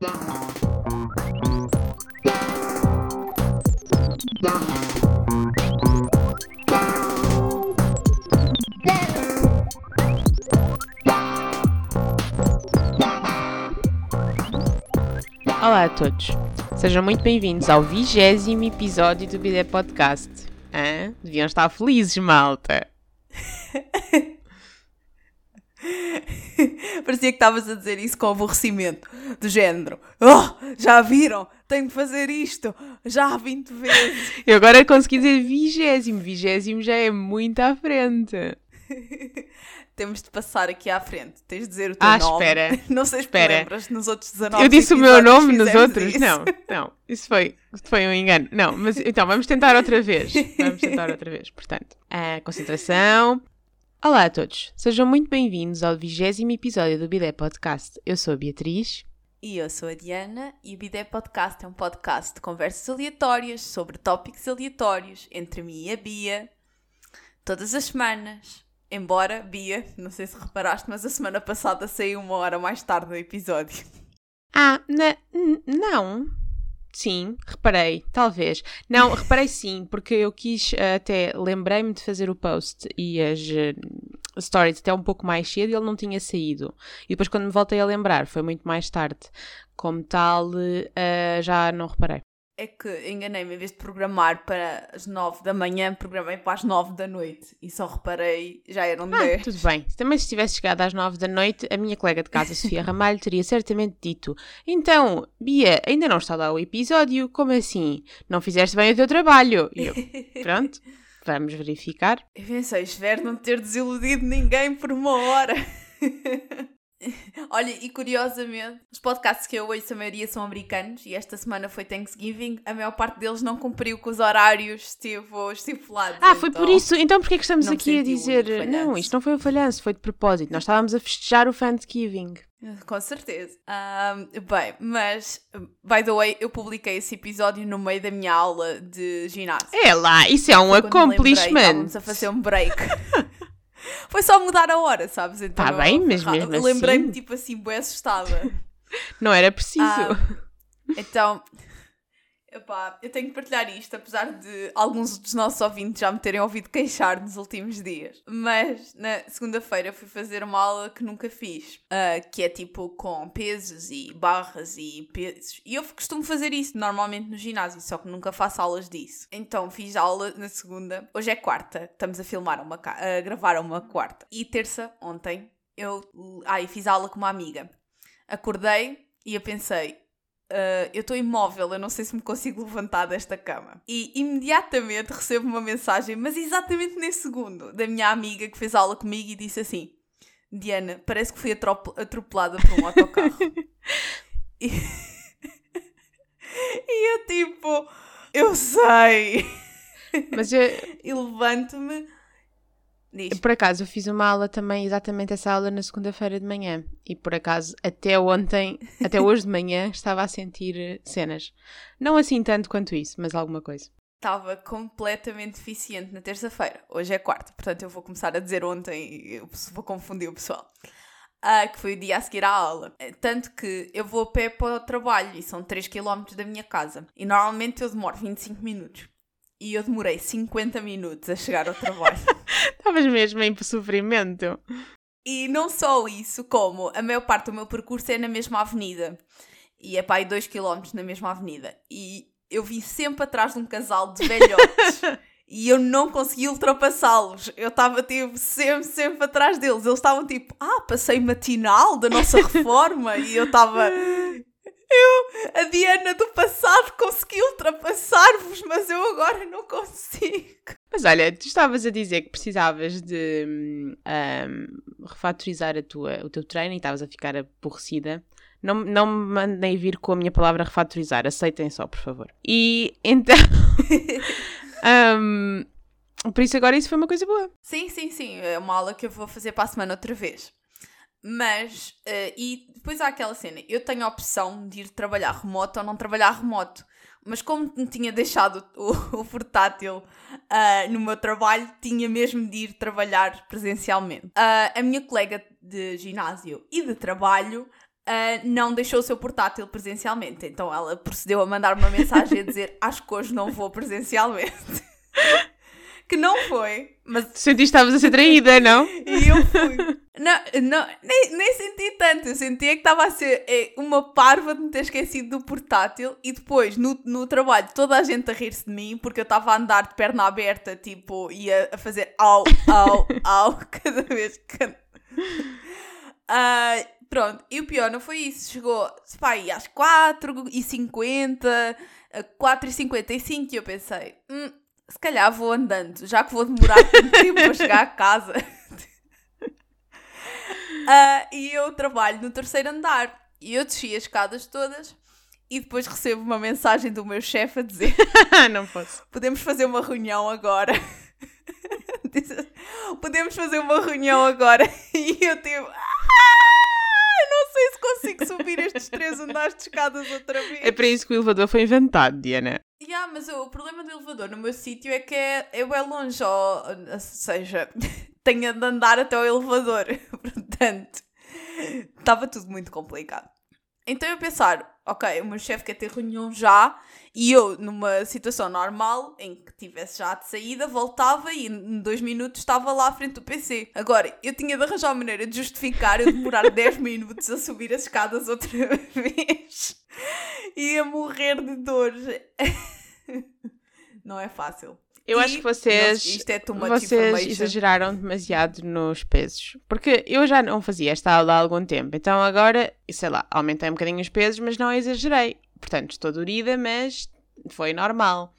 Olá a todos, sejam muito bem-vindos ao vigésimo episódio do Bidé Podcast. Hã? Deviam estar felizes, malta. Parecia que estavas a dizer isso com aborrecimento, do género. Oh, já viram? Tenho de fazer isto já 20 vezes. Eu agora consegui dizer vigésimo, vigésimo já é muito à frente. Temos de passar aqui à frente. Tens de dizer o teu Ah, nome. espera. Não sei se Espera. lembras nos outros 19 Eu disse o meu nome nos outros? isso. Não, não, isso foi, foi um engano. Não, mas então vamos tentar outra vez. Vamos tentar outra vez. Portanto, a concentração. Olá a todos, sejam muito bem-vindos ao vigésimo episódio do Bidé Podcast. Eu sou a Beatriz. E eu sou a Diana e o Bidé Podcast é um podcast de conversas aleatórias sobre tópicos aleatórios entre mim e a Bia. Todas as semanas. Embora, Bia, não sei se reparaste, mas a semana passada saiu uma hora mais tarde do episódio. Ah, não. Sim, reparei, talvez. Não, reparei sim, porque eu quis eh, até, lembrei-me de fazer o post e as eh, stories até um pouco mais cedo e ele não tinha saído. E depois quando me voltei a lembrar, foi muito mais tarde. Como tal, eh, já não reparei. É que enganei-me, em vez de programar para as 9 da manhã, programei para as 9 da noite. E só reparei, já eram Ah, 10. tudo bem. Também se tivesse chegado às nove da noite, a minha colega de casa, Sofia Ramalho, teria certamente dito Então, Bia, ainda não está lá o episódio? Como assim? Não fizeste bem o teu trabalho? E eu, pronto, vamos verificar. Eu pensei, espero não ter desiludido ninguém por uma hora. Olha, e curiosamente, os podcasts que eu ouço, a maioria são americanos e esta semana foi Thanksgiving. A maior parte deles não cumpriu com os horários esteve estipulados. Ah, foi então- por isso. Então porquê que estamos aqui a dizer... Não, isto não foi um falhanço, foi de propósito. Nós estávamos a festejar o Thanksgiving. Com certeza. Ahm, bem, mas, by the way, eu publiquei esse episódio no meio da minha aula de ginásio. É lá, isso é um quando me lembrei, accomplishment. Estávamos a fazer um break. Foi só mudar a hora, sabes? Então, Tá bem, mas ra- mesmo Lembrei-me, assim. tipo assim, bem assustada. Não era preciso. Ah, então, epá, eu tenho que partilhar isto, apesar de alguns dos nossos ouvintes já me terem ouvido queixar nos últimos dias. Mas na segunda-feira fui fazer uma aula que nunca fiz, ah, que é tipo com pesos e barras e pesos. E eu costumo fazer isso normalmente no ginásio, só que nunca faço aulas disso. Então fiz aula na segunda. Hoje é quarta, estamos a filmar uma, a gravar uma quarta. E terça, ontem, eu ai, fiz aula com uma amiga. Acordei e eu pensei, "Ah, eu estou imóvel, eu não sei se me consigo levantar desta cama. E imediatamente recebo uma mensagem, mas exatamente nesse segundo, da minha amiga que fez aula comigo e disse assim: Diana, parece que fui atrop- atropelada por um autocarro. e... e eu tipo, eu sei. Mas eu, E levanto-me. Diz. Por acaso, eu fiz uma aula também, exatamente essa aula na segunda-feira de manhã. E por acaso, até ontem, até hoje de manhã, estava a sentir cenas. Não assim tanto quanto isso, mas alguma coisa. Estava completamente deficiente na terça-feira. Hoje é quarta, portanto eu vou começar a dizer ontem e eu vou confundir o pessoal. Ah, que foi o dia a seguir à aula. Tanto que eu vou a pé para o trabalho e são 3 km da minha casa. E normalmente eu demoro 25 minutos. E eu demorei 50 minutos a chegar ao trabalho. Estavas mesmo em sofrimento. E não só isso, como a maior parte do meu percurso é na mesma avenida. E é para aí 2 km na mesma avenida. E eu vim sempre atrás de um casal de velhotes. e eu não consegui ultrapassá-los. Eu estava tipo sempre, sempre atrás deles. Eles estavam tipo, ah, passei matinal da nossa reforma. e eu estava. Eu, a Diana do passado, consegui ultrapassar-vos, mas eu agora não consigo. Mas olha, tu estavas a dizer que precisavas de hum, hum, refatorizar a tua, o teu treino e estavas a ficar aborrecida. Não, não me mandem vir com a minha palavra refatorizar, aceitem só, por favor. E então. hum, por isso agora isso foi uma coisa boa. Sim, sim, sim. É uma aula que eu vou fazer para a semana outra vez. Mas, eh, e depois há aquela cena, eu tenho a opção de ir trabalhar remoto ou não trabalhar remoto. Mas como me tinha deixado o, o portátil ah, no meu trabalho, tinha mesmo de ir trabalhar presencialmente. Ah, a minha colega de ginásio e de trabalho uh, não deixou o seu portátil presencialmente. Então ela procedeu a mandar uma mensagem a dizer: Acho que hoje não vou presencialmente. que não foi, mas. Sentiste que estavas a ser traída, não? e eu fui. Não, não nem, nem senti tanto. Eu sentia que estava a ser é, uma parva de me ter esquecido do portátil e depois no, no trabalho toda a gente a rir-se de mim porque eu estava a andar de perna aberta, tipo, ia a fazer au, au, au cada vez que. Uh, pronto, e o pior não foi isso. Chegou, pá, às 4h50, 4h55 e eu pensei, hum, se calhar vou andando, já que vou demorar tanto tempo para chegar a casa. uh, e eu trabalho no terceiro andar. E eu desci as escadas todas e depois recebo uma mensagem do meu chefe a dizer: Não posso. Podemos fazer uma reunião agora. Podemos fazer uma reunião agora. E eu tipo. Ah, não sei se consigo subir estes três andares de escadas outra vez. É para isso que o elevador foi inventado, Diana. Yeah, mas o, problema do elevador no meu sítio é que é, é bem longe, ou, ou seja, tenho de andar até o elevador. Portanto, estava tudo muito complicado. Então eu pensar, ok, o meu chefe quer ter reunião já, e eu, numa situação normal, em que tivesse já de saída, voltava e em dois minutos estava lá à frente do PC. Agora, eu tinha de arranjar uma maneira de justificar eu demorar 10 minutos a subir as escadas outra vez. Ia morrer de dor. Não é fácil. Eu e, acho que vocês, é vocês exageraram demasiado nos pesos. Porque eu já não fazia esta aula há algum tempo. Então agora, sei lá, aumentei um bocadinho os pesos, mas não exagerei. Portanto, estou dorida, mas foi normal.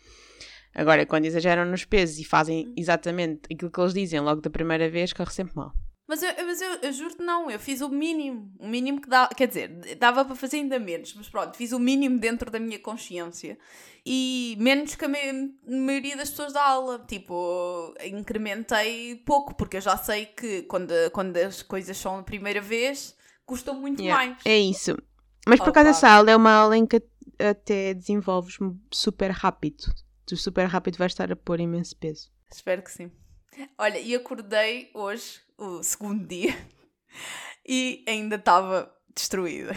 Agora, quando exageram nos pesos e fazem exatamente aquilo que eles dizem logo da primeira vez, corre sempre mal. Mas eu, mas eu, eu juro que não, eu fiz o mínimo. O mínimo que dá. Quer dizer, dava para fazer ainda menos, mas pronto, fiz o mínimo dentro da minha consciência. E menos que a, maioria das pessoas da aula. Tipo, incrementei pouco, porque eu já sei que quando, quando as coisas são a primeira vez, custam muito yeah, mais. É isso. Mas por acaso essa aula é uma aula em que até desenvolves super rápido. Tu super rápido vais estar a pôr imenso peso. Espero que sim. Olha, e acordei hoje o segundo dia e ainda estava destruída.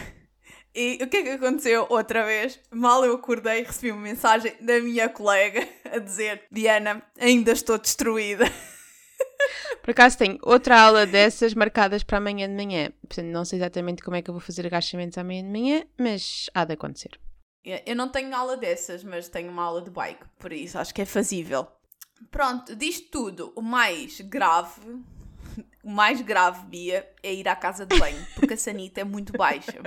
E o que é que aconteceu outra vez? Mal eu acordei, recebi uma mensagem da minha colega a dizer: Diana, ainda estou destruída. Por acaso tenho outra aula dessas marcadas para amanhã de manhã. Portanto, não sei exatamente como é que eu vou fazer agachamentos amanhã de manhã, mas há de acontecer. Eu não tenho aula dessas, mas tenho uma aula de bike, por isso acho que é fazível. Pronto, disto tudo, o mais grave o mais grave, Bia, é ir à casa de banho, porque a sanita é muito baixa.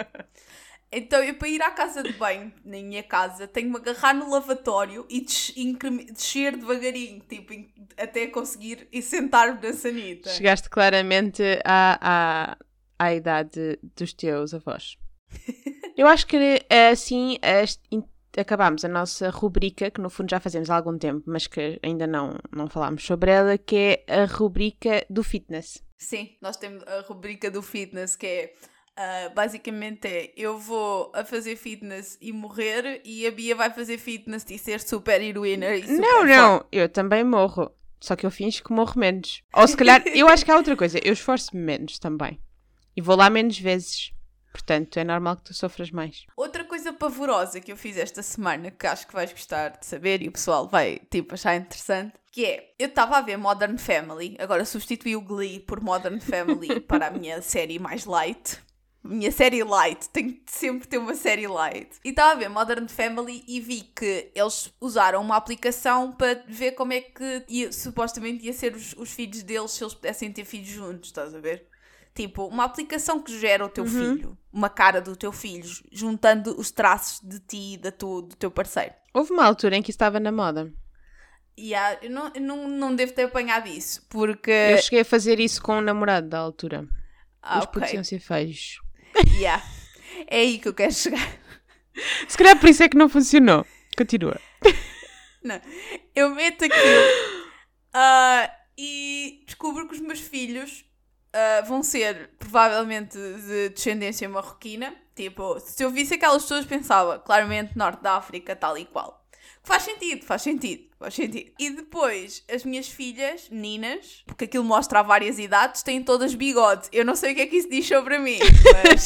Então, eu para ir à casa de banho, na minha casa, tenho-me agarrar no lavatório e descer devagarinho, tipo, até conseguir e sentar-me na sanita. Chegaste claramente à, à, à idade dos teus avós. eu acho que assim acabámos a nossa rubrica, que no fundo já fazemos há algum tempo, mas que ainda não, não falámos sobre ela, que é a rubrica do fitness. Sim, nós temos a rubrica do fitness, que é Uh, basicamente é eu vou a fazer fitness e morrer e a Bia vai fazer fitness e ser super heroína e super Não, não, eu também morro. Só que eu finjo que morro menos. Ou se calhar, eu acho que há outra coisa, eu esforço-me menos também. E vou lá menos vezes. Portanto, é normal que tu sofras mais. Outra coisa pavorosa que eu fiz esta semana, que acho que vais gostar de saber e o pessoal vai, tipo, achar interessante, que é, eu estava a ver Modern Family, agora substituí o Glee por Modern Family para a minha série mais light. Minha série light, tenho que sempre ter uma série light. E estava a ver Modern Family e vi que eles usaram uma aplicação para ver como é que ia, supostamente ia ser os, os filhos deles se eles pudessem ter filhos juntos, estás a ver? Tipo, uma aplicação que gera o teu uhum. filho, uma cara do teu filho, juntando os traços de ti e da tu, do teu parceiro. Houve uma altura em que estava na moda. Yeah, eu não, eu não, não devo ter apanhado isso, porque... Eu cheguei a fazer isso com um namorado da altura. Ah, Os okay. podiam ser feios. Yeah. É aí que eu quero chegar. Se calhar por isso é que não funcionou. Continua. Não. Eu meto aquilo uh, e descubro que os meus filhos uh, vão ser provavelmente de descendência marroquina. Tipo, se eu visse aquelas pessoas, pensava claramente Norte da África, tal e qual. Faz sentido, faz sentido, faz sentido. E depois, as minhas filhas, meninas, porque aquilo mostra a várias idades, têm todas bigode. Eu não sei o que é que isso diz sobre mim, mas.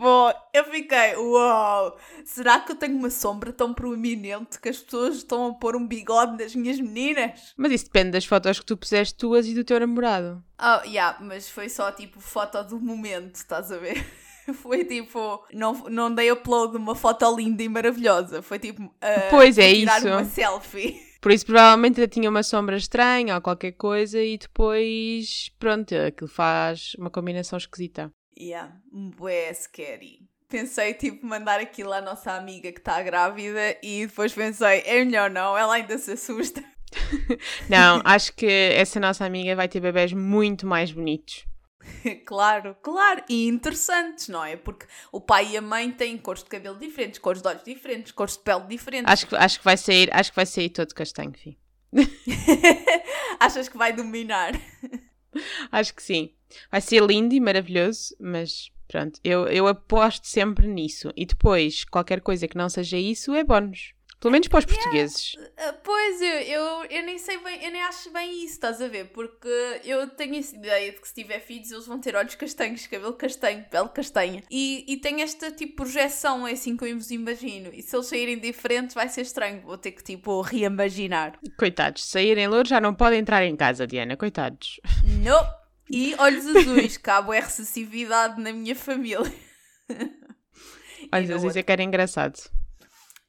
Uau! Eu fiquei, uau! Será que eu tenho uma sombra tão proeminente que as pessoas estão a pôr um bigode nas minhas meninas? Mas isso depende das fotos que tu puseste tuas e do teu namorado. Oh, yeah, mas foi só tipo foto do momento, estás a ver? Foi tipo, não, não dei upload de uma foto linda e maravilhosa. Foi tipo, uh, Pois é tirar isso. uma selfie. Por isso, provavelmente ainda tinha uma sombra estranha ou qualquer coisa e depois, pronto, aquilo faz uma combinação esquisita. Yeah, bué scary. Pensei, tipo, mandar aquilo à nossa amiga que está grávida e depois pensei, é melhor não, ela ainda se assusta. Não, acho que essa nossa amiga vai ter bebés muito mais bonitos. claro, claro, e interessantes, não é? Porque o pai e a mãe têm cores de cabelo diferentes, cores de olhos diferentes, cores de pele diferentes. Acho que, acho que vai sair, acho que vai sair todo castanho, filho. Achas que vai dominar? Acho que sim. Vai ser lindo e maravilhoso, mas pronto, eu, eu aposto sempre nisso. E depois, qualquer coisa que não seja isso é bónus. Pelo menos para os portugueses. Uh, Pois, eu, eu, eu nem sei bem, eu nem acho bem isso, estás a ver? Porque eu tenho essa ideia de que se tiver filhos eles vão ter olhos castanhos, cabelo castanho, pele castanha. E, e tenho esta tipo projeção, é assim que eu os imagino. E se eles saírem diferentes vai ser estranho, vou ter que tipo reimaginar. Coitados, se saírem louros já não podem entrar em casa, Diana. Coitados. Não! E olhos azuis, cabo é recessividade na minha família. Às vezes é que era engraçado.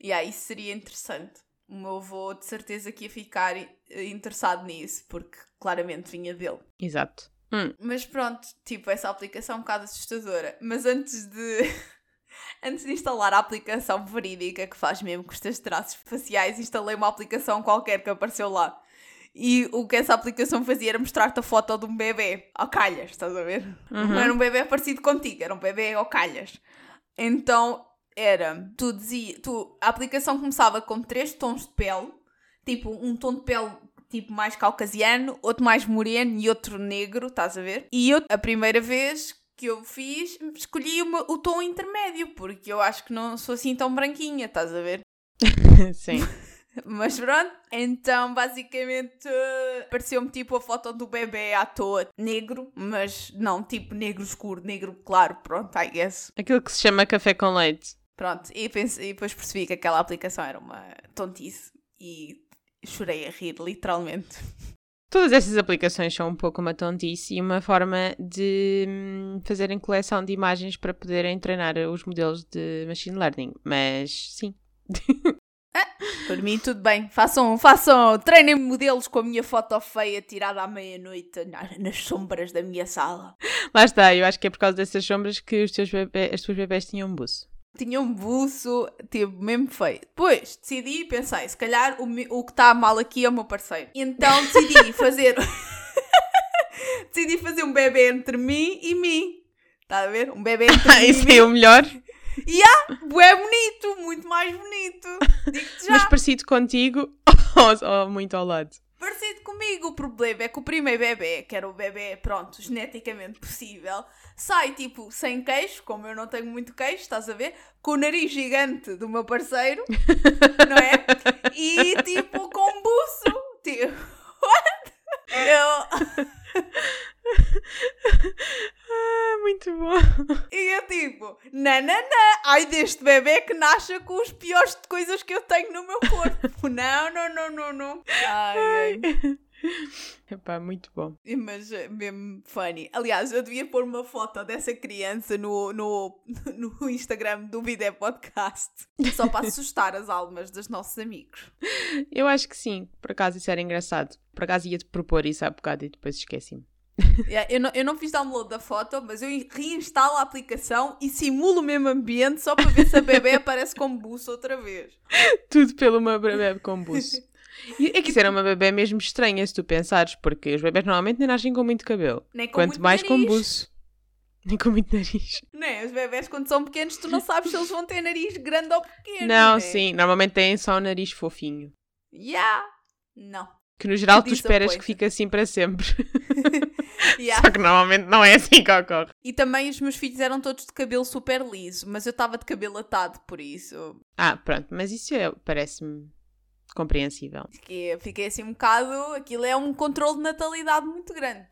E aí isso seria interessante. O meu avô de certeza que ia ficar eh, interessado nisso, porque claramente vinha dele. Exato. Hum, Mas pronto, tipo, essa aplicação é um bocado assustadora. Mas antes de. Antes de instalar a aplicação verídica que faz mesmo com os teus traços faciais, instalei uma aplicação qualquer que apareceu lá. E o que essa aplicação fazia era mostrar-te a foto de um bebê ao calhas, estás a ver? Não era um bebê parecido contigo, era um bebê ao calhas. Então era, tu dizia, tu, a aplicação começava com três tons de pele, tipo um tom de pele tipo mais caucasiano, outro mais moreno e outro negro, estás a ver? E eu, a primeira vez que eu fiz, escolhi uma- o tom intermédio, porque eu acho que não sou assim tão branquinha, estás a ver? sim. Mas pronto, então basicamente pareceu-me tipo a foto do bebê à toa, negro, mas não tipo negro escuro, negro claro, pronto, I guess. Aquilo que se chama café com leite. Pronto, e, pense- e depois percebi que aquela aplicação era uma tontice e chorei a rir, literalmente. Todas essas aplicações são um pouco uma tontice e uma forma de hum, fazerem coleção de imagens para poderem treinar os modelos de machine learning. Mas sim, Por mim, tudo bem. Façam, façam, treinem modelos com a minha foto feia tirada à meia-noite na- nas sombras da minha sala. lá está. Eu acho que é por causa dessas sombras que os teus bebê, as tuas bebés tinham um buço. Tinha um buço, tipo, mesmo feio. Depois decidi e pensei, se calhar o, o que está mal aqui é o meu parceiro. Então decidi fazer. decidi fazer um bebê entre mim e mim. Está a ver? Um bebê entre mim Isso e é o mim. melhor, Bué bonito, muito mais bonito. Digo-te já. mas parecido contigo ou, ou muito ao lado. Parecido comigo, o problema é que o primeiro bebê, que era o bebê, pronto, geneticamente possível, sai tipo sem queixo, como eu não tenho muito queixo, estás a ver? Com o nariz gigante do meu parceiro, não é? E tipo com buço. Tipo, what? Eu, Ah, muito bom. e eu tipo, nananã, ai deste bebê que nasce com os piores de coisas que eu tenho no meu corpo. Não, não, não, não, não. Ai, ai. Epá, muito bom. Mas é mesmo funny. Aliás, eu devia pôr uma foto dessa criança no, no, no Instagram do Vidé Podcast. Só para assustar as almas dos nossos amigos. Eu acho que sim, por acaso isso era engraçado. Por acaso ia-te propor isso há bocado e depois esqueci-me. Yeah, eu, não, eu não fiz download da foto, mas eu reinstalo a aplicação e simulo o mesmo ambiente só para ver se a bebê aparece como buço outra vez. Tudo pelo uma bebê com buço. E é que isso era uma bebê mesmo estranha, se tu pensares, porque os bebés normalmente nem nascem com muito cabelo. Nem com Quanto mais com nariz. buço. Nem com muito nariz. Né? Os bebés, quando são pequenos, tu não sabes se eles vão ter nariz grande ou pequeno. Não, né? sim. Normalmente têm só o nariz fofinho. Yeah. Não. Que no geral tu esperas que fique assim para sempre. Yeah. Só que normalmente não é assim que ocorre. E também os meus filhos eram todos de cabelo super liso, mas eu estava de cabelo atado, por isso Ah, pronto, mas isso é- parece-me compreensível. fiquei, fiquei assim um bocado. Aquilo é um controle de natalidade muito grande.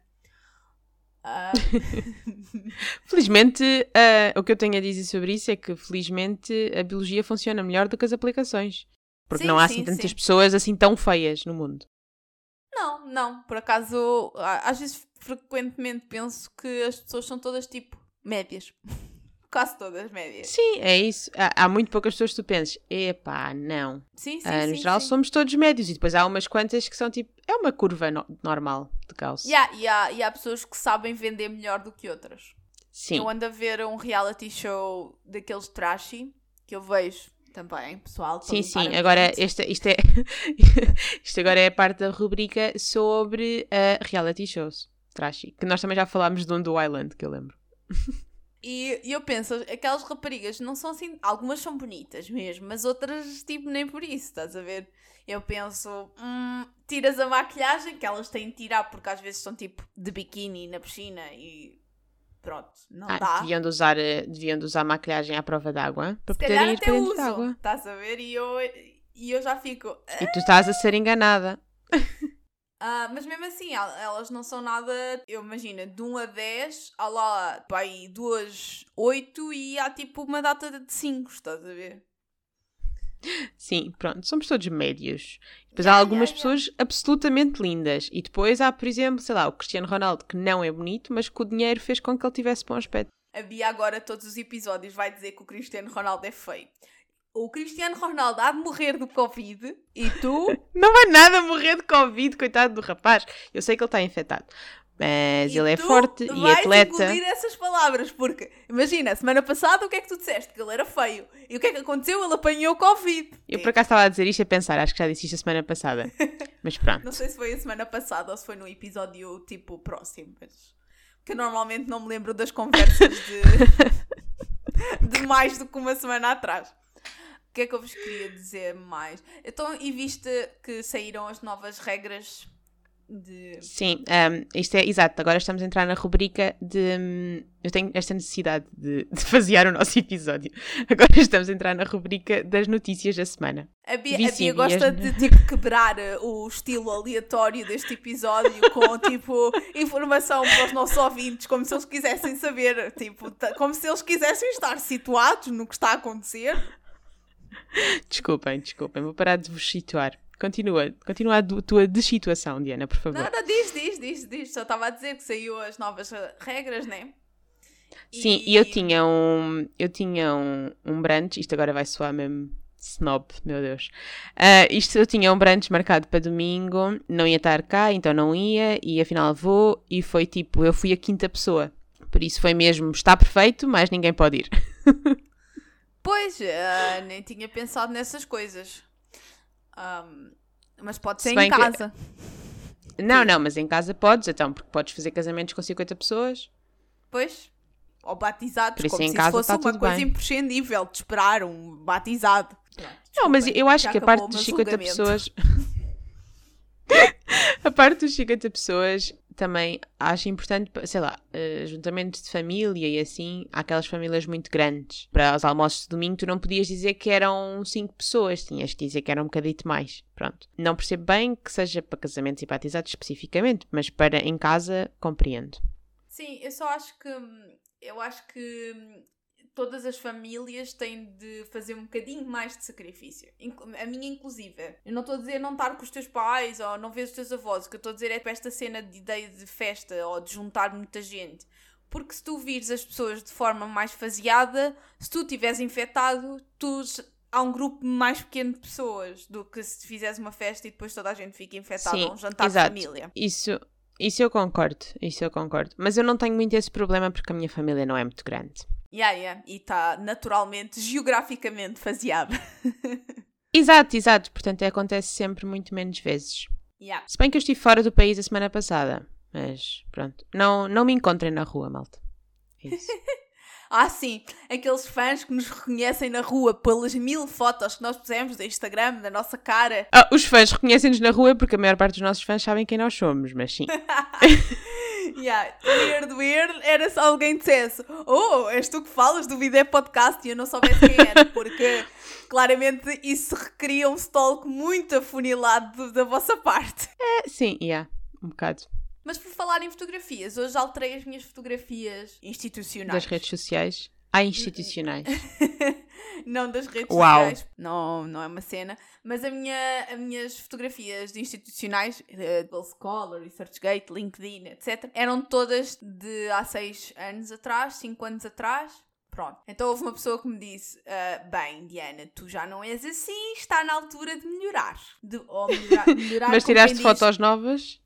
Ah, Felizmente, ah, o que eu tenho a dizer sobre isso é que, felizmente, a biologia funciona melhor do que as aplicações. Porque Sim, não há sim, assim tantas sim. pessoas assim tão feias no mundo. Não, não. Por acaso, às vezes frequentemente penso que as pessoas são todas tipo médias. Quase todas médias. Sim, é isso. Há, há muito poucas pessoas que tu pensas, epá, não. Sim, sim, Ah, no sim, geral sim. somos todos médios e depois há umas quantas que são tipo, é uma curva no- normal de Gauss. Yeah, e, há, e há pessoas que sabem vender melhor do que outras. Sim, Eu ando a ver um reality show daqueles trashy, que eu vejo também, pessoal. sim, sim. Agora, esta, isto, é, isto agora é a parte da rubrica sobre ah, reality shows. Trashy. Que nós também já falámos de um do Island, que eu lembro. E, e eu penso, aquelas raparigas não são assim. Algumas são bonitas mesmo, mas outras, tipo, nem por isso, estás a ver? Eu penso, hum, tiras a maquilhagem que elas têm de tirar, porque às vezes são tipo de biquíni na piscina e pronto, não Ah, dá. deviam, de usar, eh, deviam de usar maquilhagem à prova d'água para Se poderem ir para dentro d'água. estás a ver? E eu, e eu já fico. E tu estás a ser enganada. Ah, mas mesmo assim, el- elas não são nada. Eu imagino, de 1 a 10, há lá pá, aí 2, 8 e há tipo uma data de 5, estás a ver? Sim, pronto, somos todos médios. Depois há Yeah, algumas yeah, pessoas absolutamente lindas. E depois há, por exemplo, sei lá, o Cristiano Ronaldo, que não é bonito, mas que o dinheiro fez com que ele tivesse bom aspecto. A Bia agora, todos os episódios, vai dizer que o Cristiano Ronaldo é feio. O Cristiano Ronaldo há de morrer do Covid e tu. Não vai nada morrer de Covid, coitado do rapaz. Eu sei que ele está infectado. Mas e ele é forte e vais atleta. engolir essas palavras, porque imagina, semana passada o que é que tu disseste? Que ele era feio. E o que é que aconteceu? Ele apanhou Covid. Eu por acaso estava a dizer isto a pensar, acho que já disse isto a semana passada. Mas pronto. Não sei se foi a semana passada ou se foi no episódio tipo próximo, mas. Porque eu normalmente não me lembro das conversas de. de mais do que uma semana atrás. O que é que eu vos queria dizer mais? Então, e viste que saíram as novas regras de. Sim, um, isto é exato. Agora estamos a entrar na rubrica de. hum, eu tenho esta necessidade de, de fasear o nosso episódio. Agora estamos a entrar na rubrica das notícias da semana. A Bia, a Bia gosta de tipo quebrar uh, o estilo aleatório deste episódio com tipo informação para os nossos ouvintes, como se eles quisessem saber, tipo, como se eles quisessem estar situados no que está a acontecer. Desculpem, desculpem, vou parar de vos situar. Continua, continua a tua dessituação, Diana, por favor. Não, não, diz, diz, diz, diz. Só estava a dizer que saiu as novas uh, regras, né? Sim, e eu tinha um. Eu tinha um, um brunch, isto agora vai soar mesmo snob, meu Deus. Ah, isto eu tinha um brunch marcado para domingo, não ia estar cá, então não ia, e afinal vou, e foi tipo, eu fui a quinta pessoa. Por isso foi mesmo, está perfeito, mas ninguém pode ir. Pois, uh, nem tinha pensado nessas coisas. Ahm, mas pode Se ser bem em que- casa. Não, não, mas em casa podes, então, porque podes fazer casamentos com 50 pessoas. Pois. Ou batizados, como em se casa fosse tá uma tudo coisa bem. imprescindível de esperar um batizado. Não, mas eu acho já que a parte dos meu 50 julgamento. pessoas. a parte dos 50 pessoas também acho importante, sei lá, eh, juntamentos de família e assim, há aquelas famílias muito grandes. Para os almoços de domingo, tu não podias dizer que eram 5 pessoas, tinhas que dizer que eram um bocadito mais. Pronto. Não percebo bem que seja para casamentos e batizados especificamente, mas para em casa, compreendo. Sim, eu só acho que hum, eu acho que hum, todas as famílias têm de fazer um bocadinho mais de sacrifício. A minha, inclusive. Eu não estou a dizer não estar com os teus pais ou não ver os teus avós. O que eu estou a dizer é para esta cena de ideia de festa ou de juntar muita gente. Porque se tu vires as pessoas de forma mais faseada, se tu estiveres infectado, tu há um grupo mais pequeno de pessoas do que se fizeres uma festa e depois toda a gente fica infectada Sim, ou um jantar exato. de família. Isso, isso eu concordo, isso eu concordo. Mas eu não tenho muito esse problema porque a minha família não é muito grande. Yeah, yeah. E está naturalmente, geograficamente faseado. Exato, exato. Portanto, acontece sempre muito menos vezes. yeah. Se bem que eu estive fora do país a semana passada. Mas pronto. Não, não me encontrem na rua, malta. É isso. Ah, sim, aqueles fãs que nos reconhecem na rua pelas mil fotos que nós pusemos do Instagram, da nossa cara. Ah, os fãs reconhecem-nos na rua porque a maior parte dos nossos fãs sabem quem nós somos, mas sim. Yeah. Weird, weird, era se alguém dissesse: Oh, és tu que falas do Vidé Podcast e eu não soubesse quem era, porque claramente isso requeria um stalk muito afunilado da vossa parte. É, sim, yeah, um bocado. Mas por falar em fotografias, hoje alterei as minhas fotografias institucionais. Das redes sociais. Há institucionais. não das redes Uau. sociais. Não, não é uma cena. Mas a minha, as minhas fotografias de institucionais, eh, Google Scholar, ResearchGate, LinkedIn, etc., eram todas de há seis anos atrás, cinco anos atrás. Pronto. Então houve uma pessoa que me disse: ah, Bem, Diana, tu já não és assim, está na altura de melhorar. De, ou melhorar, melhorar Mas tiraste fotos novas?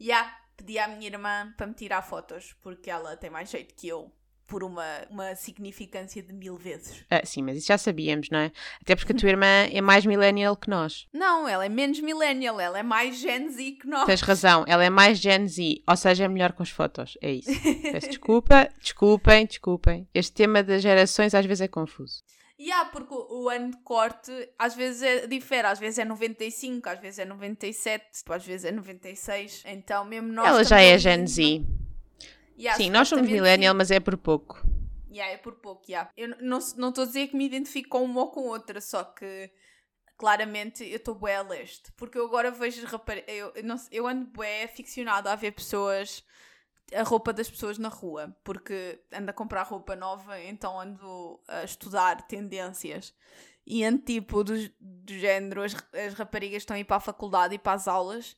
Yeah, pedi à minha irmã para me tirar fotos, porque ela tem mais jeito que eu, por uma, uma significância de mil vezes. Ah, sim, mas isso já sabíamos, não é? Até porque a tua irmã é mais millennial que nós. Não, ela é menos millennial, ela é mais Gen Z que nós. Tens razão, ela é mais Gen Z, ou seja, é melhor com as fotos. É isso. Peço desculpa, desculpem, desculpem. Este tema das gerações às vezes é confuso. E há, porque o, ano de corte às vezes é, difere, às vezes é 95, às vezes é 97, às vezes é 96. Então, mesmo nós. ela já é Gen Z. Yeah, Sim, nós somos millennial, mas é por pouco. Yeah, é por pouco, yeah. Eu não não estou a dizer que me identifico com uma ou com outra, só que claramente eu estou bué a leste. Porque eu agora vejo rapar... eu, eu, não eu ando bué aficionada a ver pessoas, a roupa das pessoas na rua, porque ando a comprar roupa nova, então ando a estudar tendências. E ando tipo do, do género, as, as raparigas estão a ir para a faculdade e para as aulas.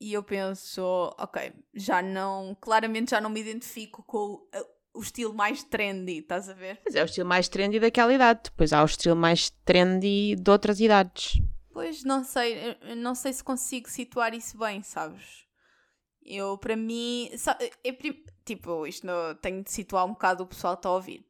E eu penso, ok, já não, claramente já não me identifico com o, o estilo mais trendy, estás a ver? Mas é o estilo mais trendy daquela idade. Depois há o estilo mais trendy de outras idades. Pois não sei, não sei se consigo situar isso bem, sabes? Eu, para mim, sa- é tipo, isto não, tenho de situar um bocado o pessoal que está a ouvir.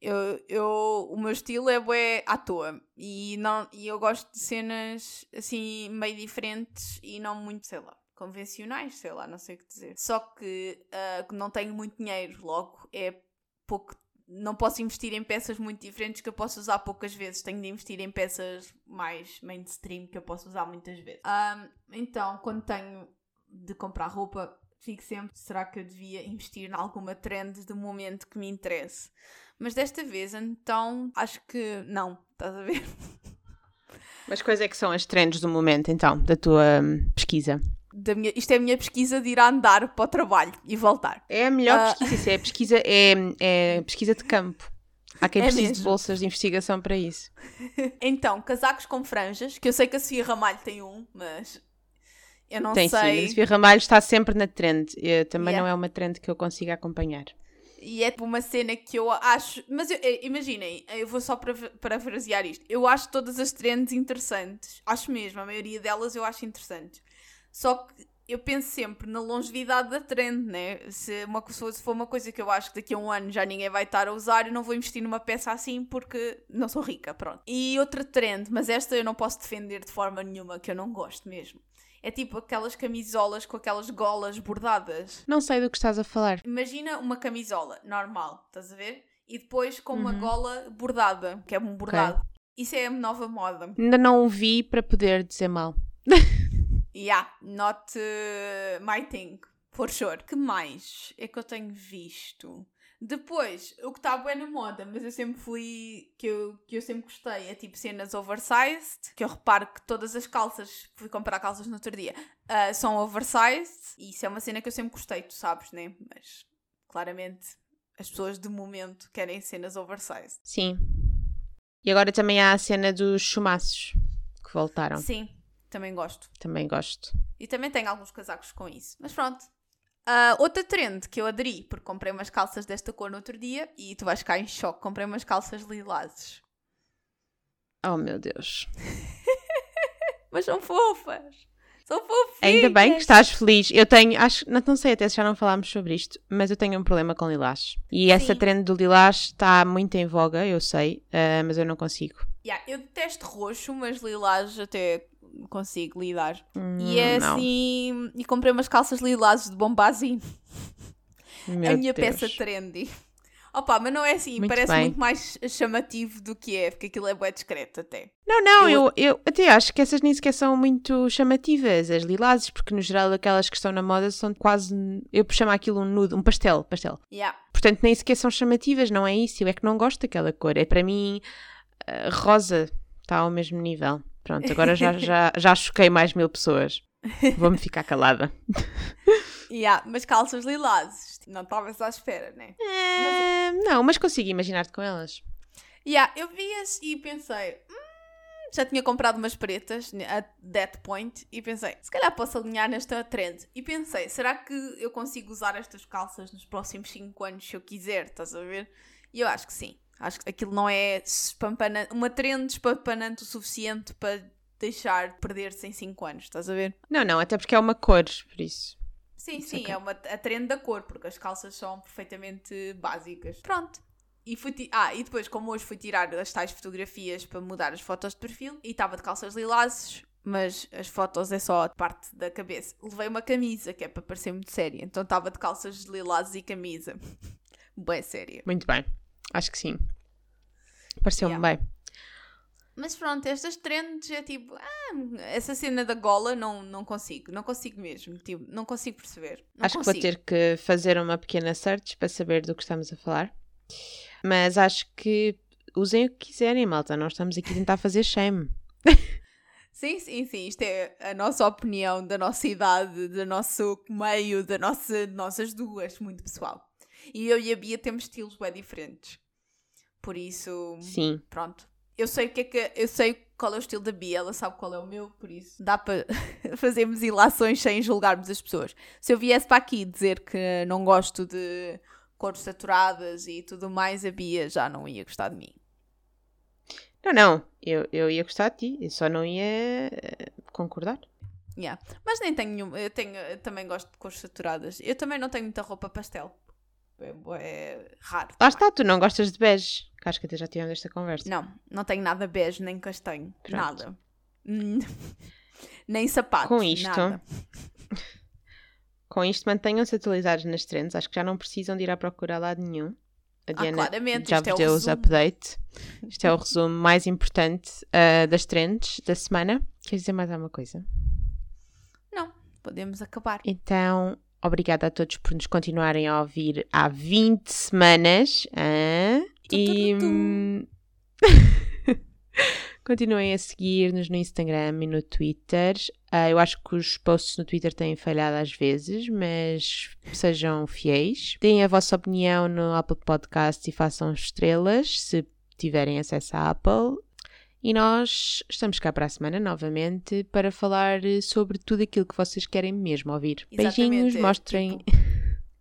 Eu, eu, o meu estilo é bué à toa e, não, e eu gosto de cenas assim meio diferentes e não muito, sei lá, convencionais, sei lá, não sei o que dizer. Só que ah, que não tenho muito dinheiro, logo é pouco não posso investir em peças muito diferentes que eu posso usar poucas vezes. Tenho de investir em peças mais mainstream que eu posso usar muitas vezes. Ahm, então, quando tenho de comprar roupa, fico sempre: será que eu devia investir em alguma trend do momento que me interesse? Mas desta vez, então, acho que não. Estás a ver? Mas quais é que são as trends do momento, então, da tua hum, pesquisa? Da minha, isto é a minha pesquisa de ir a andar para o trabalho e voltar. É a melhor Ah. pesquisa. É pesquisa, é, é pesquisa de campo. Há quem É precise de mesmo. bolsas de investigação para isso. Então, casacos com franjas, que eu sei que a Sofia Ramalho tem um, mas eu não Tem sim, sei. mas a Sofia Ramalho está sempre na trend. Eh, também Yeah. não é uma trend que eu consiga acompanhar. E é tipo uma cena que eu acho. Mas eu- eh, imaginem, eu vou só para parafrasear isto. Eu acho todas as trends interessantes. Acho mesmo, a maioria delas eu acho interessantes. Só que eu penso sempre na longevidade da trend, né? Se, uma, se for uma coisa que eu acho que daqui a um ano já ninguém vai estar a usar, eu não vou investir numa peça assim porque não sou rica, pronto. E outra trend, mas esta eu não posso defender de forma nenhuma, que eu não gosto mesmo. É tipo aquelas camisolas com aquelas golas bordadas. Não sei do que estás a falar. Imagina uma camisola normal, estás a ver? E depois com uma Uhum. gola bordada, que é um bordado. Isso é a nova moda. Ainda não o vi para poder dizer mal. Yeah, not uh, my thing, for sure. que mais é que eu tenho visto? Depois, o que está bem na moda, mas eu sempre fui, que eu, que eu sempre gostei, é tipo cenas oversized, que eu reparo que todas as calças, fui comprar calças no outro dia, ah, são oversized, e isso é uma cena que eu sempre gostei, tu sabes, né? Mas, claramente, as pessoas de momento querem cenas oversized. Sim. E agora também há a cena dos chumaços que voltaram. Sim, também gosto. Também gosto. E também tenho alguns casacos com isso. Mas pronto. Ah, outra trend que eu aderi, porque comprei umas calças desta cor no outro dia e tu vais ficar em choque. Comprei umas calças lilazes. Oh meu Deus. Mas são fofas. São fofinhas. Ainda bem que estás feliz. Eu tenho, acho, não, não sei até se já não falámos sobre isto, mas eu tenho um problema com lilás. E essa Sim. trend do lilás está muito em voga, eu sei, ah, mas eu não consigo. Yeah, eu detesto roxo, mas lilás até consigo lidar. Hum, e é não. assim... E comprei umas calças lilazes de bombazine. Meu a minha Deus. peça trendy. Opa, mas não é assim. Muito parece bem. muito mais chamativo do que é, porque aquilo é bem discreto até. Não, não, Eu- eu, até acho que essas nem sequer são muito chamativas, as lilazes, porque no geral aquelas que estão na moda são quase, eu chamo aquilo um nude, um pastel, pastel. Yeah. Portanto, nem sequer são chamativas, não é isso, eu é que não gosto daquela cor. É para mim, ah, rosa está ao mesmo nível. Pronto, agora já, já, já choquei mais mil pessoas. Vou-me ficar calada. Yeah, mas calças lilazes. Não estavas à espera, né? É, não, mas consigo imaginar-te com elas. Yeah, eu vi-as e pensei. "Hum", já tinha comprado umas pretas a that point e pensei, se calhar posso alinhar nesta trend. E pensei, será que eu consigo usar estas calças nos próximos 5 anos se eu quiser? Estás a ver? E eu acho que sim. Acho que aquilo não é espampanante, uma trend espampanante o suficiente para deixar perder-se em 5 anos, estás a ver? Não, não, até porque é uma cor, por isso. Sim, sim, é uma, a trend da cor, porque as calças são perfeitamente básicas. Pronto. E fui ah, e depois, como hoje fui tirar as tais fotografias para mudar as fotos de perfil, e estava de calças lilazes, mas as fotos é só a parte da cabeça. Levei uma camisa, que é para parecer muito séria, então estava de calças lilazes e camisa. Bem séria. Muito bem. Acho que sim. Pareceu-me Yeah. bem. Mas pronto, estas trends é tipo, ah, essa cena da gola não, não consigo, não consigo mesmo, tipo, não consigo perceber. Não acho que vou consigo. ter que fazer uma pequena search para saber do que estamos a falar. Mas acho que usem o que quiserem, malta. Não estamos aqui a tentar fazer shame. Sim, sim, sim. Isto é a nossa opinião da nossa idade, do nosso meio, da nossa, de nossas duas, muito pessoal. E eu e a Bia temos estilos bem diferentes. Por isso, Sim. pronto. Eu sei o que é que eu sei qual é o estilo da Bia, ela sabe qual é o meu, por isso dá para fazermos ilações sem julgarmos as pessoas. Se eu viesse para aqui dizer que não gosto de cores saturadas e tudo mais, a Bia já não ia gostar de mim. Não, não. Eu, eu ia gostar de ti. Eu só não ia eh, concordar. Yeah. Mas nem tenho. Eu, tenho, eu também gosto de cores saturadas. Eu também não tenho muita roupa pastel. É, é raro. Lá está, tu não gostas de bege. Que acho que até já tivemos esta conversa. Não, não tenho nada bege nem castanho. Pronto. Nada. Hum, nem sapatos. Com isto, Nada. Com isto, mantenham-se atualizados nas trends. Acho que já não precisam de ir à procura a lado nenhum. A Ah, Diana claramente, já é vos o deu os update. Isto é o resumo mais importante ah, das trends da semana. Queres dizer mais alguma coisa? Não, podemos acabar. Então, obrigada a todos por nos continuarem a ouvir há 20 semanas. E continuem a seguir-nos no Instagram e no Twitter. Ah, eu acho que os posts no Twitter têm falhado às vezes, mas sejam fiéis. Deem a vossa opinião no Apple Podcasts e façam estrelas se tiverem acesso à Apple. E nós estamos cá para a semana novamente para falar eh, sobre tudo aquilo que vocês querem mesmo ouvir. Beijinhos, Exatamente, é, mostrem tipo,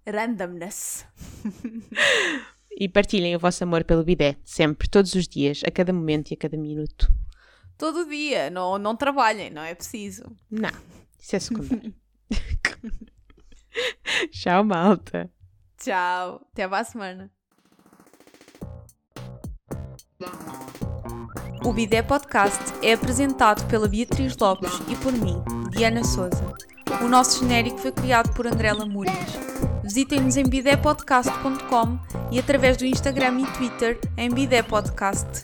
randomness. e partilhem o vosso amor pelo bidé, sempre, todos os dias, a cada momento e a cada minuto. Todo dia. Não, não trabalhem, não é preciso. Não, isso é secundário. Tchau, malta. Tchau. Até a semana. O Bidé Podcast é apresentado pela Beatriz Lopes e por mim, Diana Souza. O nosso genérico foi criado por André Lamúrias. Visitem-nos em bidépodcast.com e através do Instagram e Twitter em Bidé Podcast.